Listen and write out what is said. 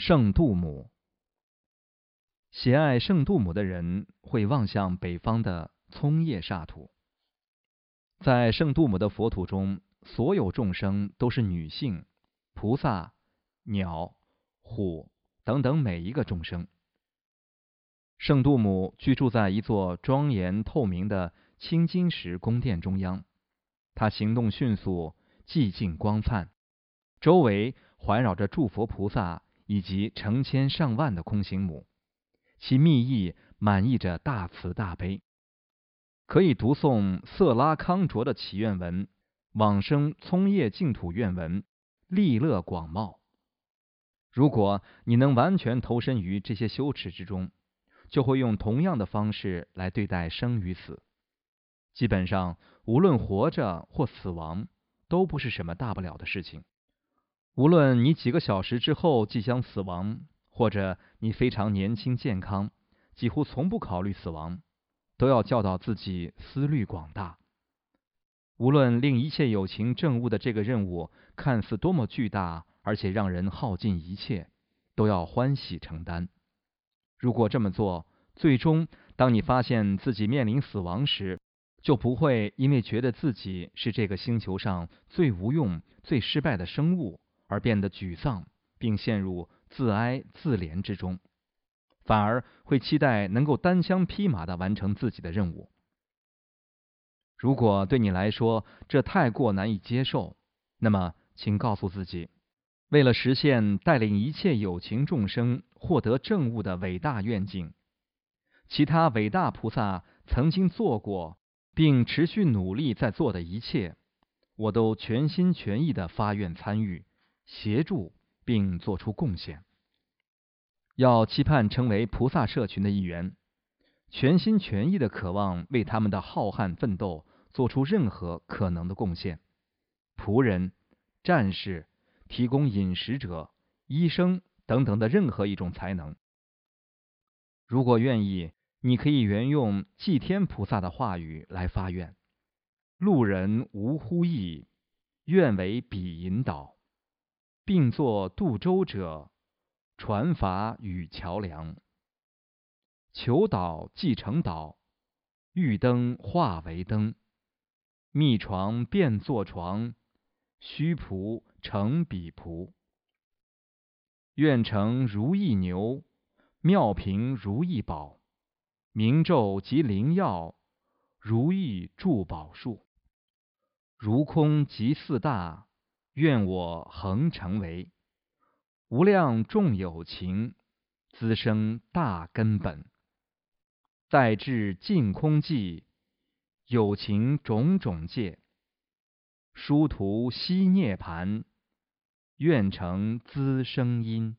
圣杜姆，喜爱圣杜姆的人会望向北方的葱叶沙土。在圣杜姆的佛土中，所有众生都是女性，菩萨、鸟、虎等等每一个众生。圣杜姆居住在一座庄严透明的青金石宫殿中央，他行动迅速，寂静光灿，周围环绕着诸佛菩萨。以及成千上万的空行母，其密意满溢着大慈大悲，可以读诵色拉康卓的祈愿文、往生葱叶净土愿文，利乐广袤。如果你能完全投身于这些修持之中，就会用同样的方式来对待生与死。基本上，无论活着或死亡，都不是什么大不了的事情。无论你几个小时之后即将死亡，或者你非常年轻健康，几乎从不考虑死亡，都要教导自己思虑广大。无论令一切有情证悟的这个任务看似多么巨大，而且让人耗尽一切，都要欢喜承担。如果这么做，最终当你发现自己面临死亡时，就不会因为觉得自己是这个星球上最无用、最失败的生物。而变得沮丧，并陷入自哀自怜之中，反而会期待能够单枪匹马的完成自己的任务。如果对你来说这太过难以接受，那么请告诉自己，为了实现带领一切有情众生获得正悟的伟大愿景，其他伟大菩萨曾经做过并持续努力在做的一切，我都全心全意的发愿参与。协助并做出贡献，要期盼成为菩萨社群的一员，全心全意的渴望为他们的浩瀚奋斗做出任何可能的贡献。仆人、战士、提供饮食者、医生等等的任何一种才能。如果愿意，你可以沿用祭天菩萨的话语来发愿：路人无呼意，愿为彼引导。并作渡舟者，船筏与桥梁。求岛即成岛，欲灯化为灯，密床变作床，虚仆成彼仆。愿成如意牛，妙平如意宝，明咒及灵药，如意助宝树，如空即四大。愿我恒成为。无量众有情滋生大根本，再至净空寂，有情种种界，殊途悉涅盘，愿成滋生因。